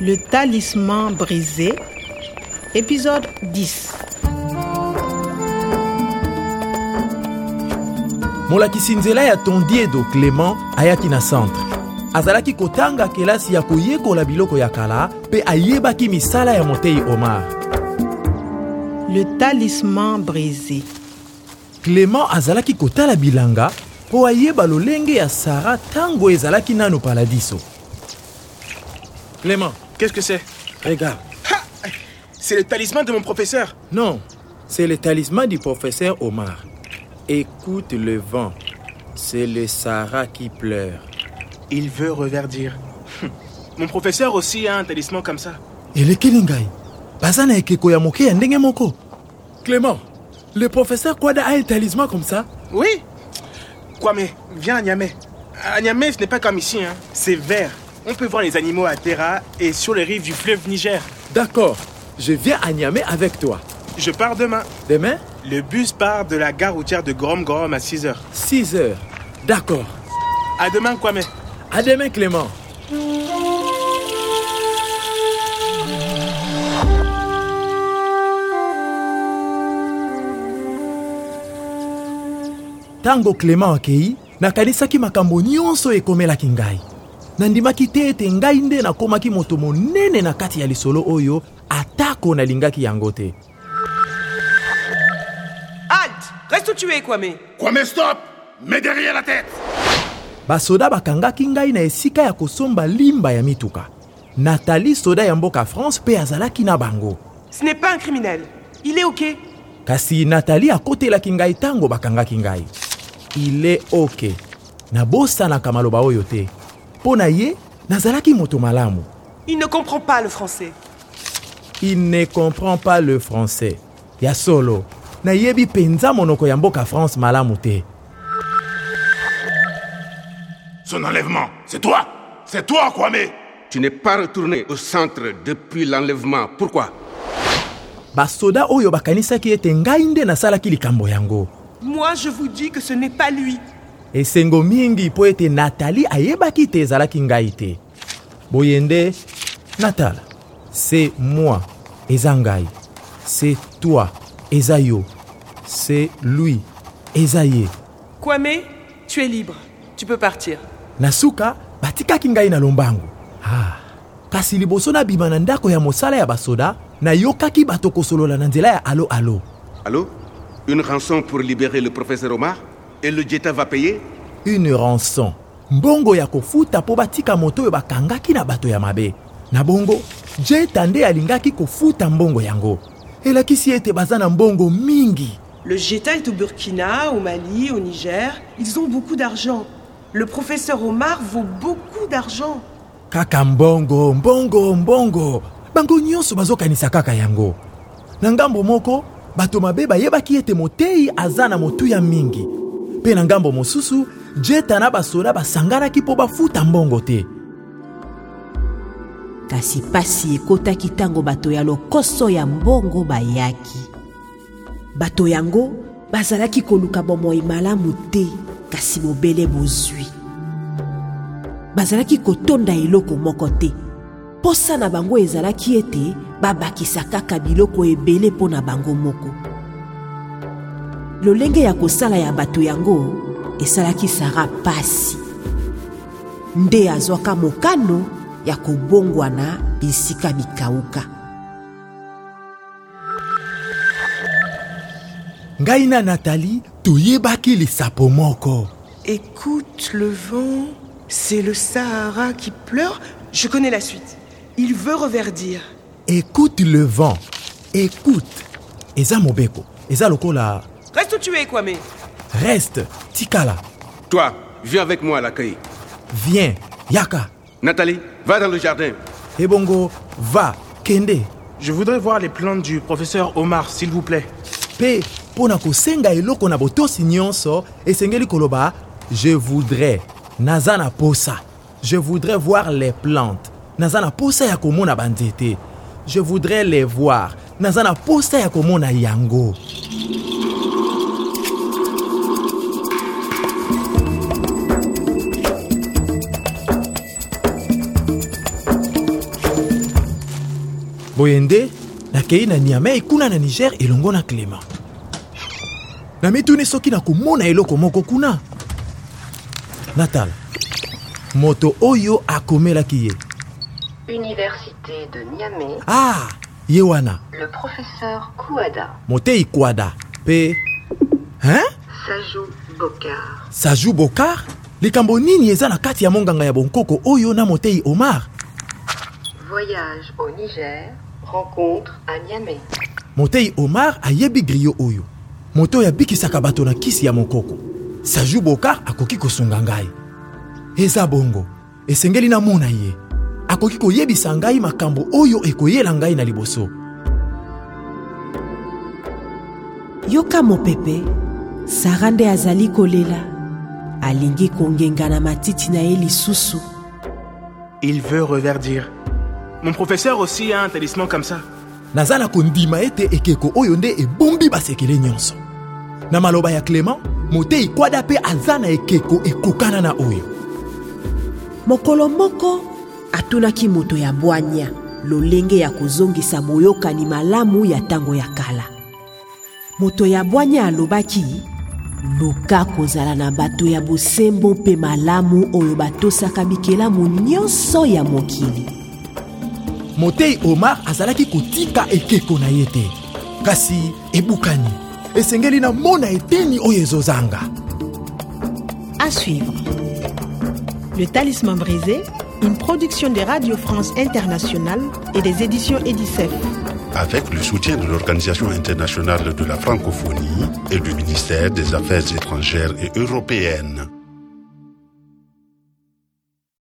Le talisman brisé, épisode 10. molakisi nzela ya tondiedo clément ayaki na centre azalaki kotanga kelasi ya koyekola biloko ya kala mpe ayebaki misala ya motei omar Le talisman brisé. clément azalaki kotala bilanga mpo ayeba lolenge ya sara ntango ezalaki nano paladiso clément Qu'est-ce que c'est regarde C'est le talisman de mon professeur. non c'est le talisman du professeur omar écoute le vent c'est le sara qui pleure Il veut reverdir. Hum. Mon professeur aussi a un talisman comme ça. elekeli ngai baza na ekeko ya moke ya ndenge moko clément le professeur kwada a un talisman comme ça? Oui Kwame, viens à Niamey. À Niamey, ce n'est pas comme ici, hein. c'est vert. On peut voir les animaux à Terra et sur les rives du fleuve Niger. d'accord je viens à Niamey avec toi Je pars demain. demain? Le bus part de la gare routière de Gorom Gorom à 6h. 6 heures d'accord À demain, Kwame. à demain clément ntango clément akei nakanisaki makambo nyonso ekomelaki ngai nandimaki te ete ngai nde nakomaki moto monene na kati ya lisolo oyo atako nalingaki yango te. Halte Reste où tu es, Kwame? Kwame, stop! Mets derrière la tête! Basoda bakangaki ngai na esika ya kosomba limba ya mituka. Natali soda ya mboka france mpe azalaki na bango. Ce n'est pas un criminel. Il est OK. kasi natali akotelaki ngai ntango bakangaki ngai. Ile oke nabosanaka maloba oyo te mpo na ye nazalaki moto malamu. Il ne comprend pas le français. il ne comprend pas le français. Ya solo nayebi mpenza monoko ya mboka france malamu te. Son enlèvement, c'est toi. C'est toi, Kwame. Tu n'es pas retourné au centre depuis l'enlèvement. Pourquoi? Basoda oyo bakanisaki ete ngai nde nasalaki likambo yango. Moi, je vous dis que ce n'est pas lui. Esengo mingi mpo ete natali ayebaki te ezalaki ngai te boye nde natala moi eza ngai c'est toi eza yo c'est lui eza ye Kwame, tu es libre. Tu peux partir. na suka batikaki ngai na lombangu ah. kasi liboso nabima na ndako ya mosala ya basoda nayokaki bato kosolola na nzela ya alo alo Allô? Une rançon pour libérer le professeur Omar? Et le Jetta va payer? Une rançon. Mbongo ya kofuta mpo batika moto oyo bakangaki na bato ya mabe. Na bongo jeta nde alingaki kofuta mbongo yango. Elakisi ete baza na mbongo mingi. Le Jeta est au Burkina, au Mali, au Niger. Ils ont beaucoup d'argent. Le professeur Omar vaut beaucoup d'argent. kaka mbongo mbongo mbongo. Bango nyonso bazokanisa kaka yango. Na ngambo moko bato mabe bayebaki ete motei aza na motuya mingi mpe na ngambo mosusu jeta na basoda basanganaki mpo bafuta mbongo te. Kasi pasi ekotaki ntango bato ya lokoso ya mbongo bayaki. Bato yango bazalaki koluka bomoi malamu te kasi mobele bozwi. Bazalaki kotonda eloko moko te posa na bango ezalaki ete babakisa kaka biloko ebele mpo na bango moko lolenge ya kosala ya bato yango esalaki sara pasi nde azwaka mokano ya kobongwana bisika mikauka ngai na natali toyebaki lisapo moko Écoute le vent, c'est le Sahara qui pleure. Je connais la suite. Il veut reverdir. écoute le vent écoute eza mobeko eza lokola Reste où tu es, Kwame. reste tikala. Toi, viens avec moi à l'accueil. viens yaka. Nathalie, va dans le jardin. ebongo va kende. Je voudrais voir les plantes du professeur Omar, s'il vous plaît. mpe mpo na kosenga eloko na botosi nyonso esengeli koloba je voudrais. Naza na posa. Je voudrais voir les plantes. Naza na posa ya komona banzete je voudrais les voir. Naza na posa ya komona yango boye nde nakei na niamey kuna na niger elongo na clément. Na mituni soki nakomona eloko moko kuna? Natala moto oyo akomelaki ye. Université de Niamey, ah ye wana. Le professeur Kouada, motei kwada mpe hein? Sajou Bokar. saju bokar? Likambo nini eza na kati ya monganga ya bonkoko oyo na motei omar Voyage au Niger, rencontre à Niamey. motei omar ayebi grio oyo. Moto oyo abikisaka bato na kisi ya mokoko. Saju bokar akoki kosunga ngai. Eza bongo. Esengeli namona ye. Akoki koyebisa ngai makambo oyo ekoyela ngai na liboso. Yoka mopepe sara nde azali kolela. Alingi kongenga na matiti na ye lisusu. Il veut reverdir. Mon professeur aussi a un talisman comme ça. naza na kondima ete ekeko oyo nde ebombi basekele nyonso. Na maloba ya clément motei kwada mpe aza na ekeko ekokana na oyo. Mokolo moko atunaki moto ya bwanya lolenge ya kozongisa boyokani malamu ya ntango ya kala. Moto ya bwanya alobaki luka kozala na bato ya bosembo mpe malamu oyo batosaka bikelamu nyonso ya mokili motei omar azalaki kotika ekeko na ye te kasi ebukani esengeli namona eteni oyo ezozanga À suivre. Le Talisman brisé, une production de Radio France Internationale et des éditions Edicef. Avec le soutien de l'Organisation internationale de la francophonie et du ministère des Affaires étrangères et européennes.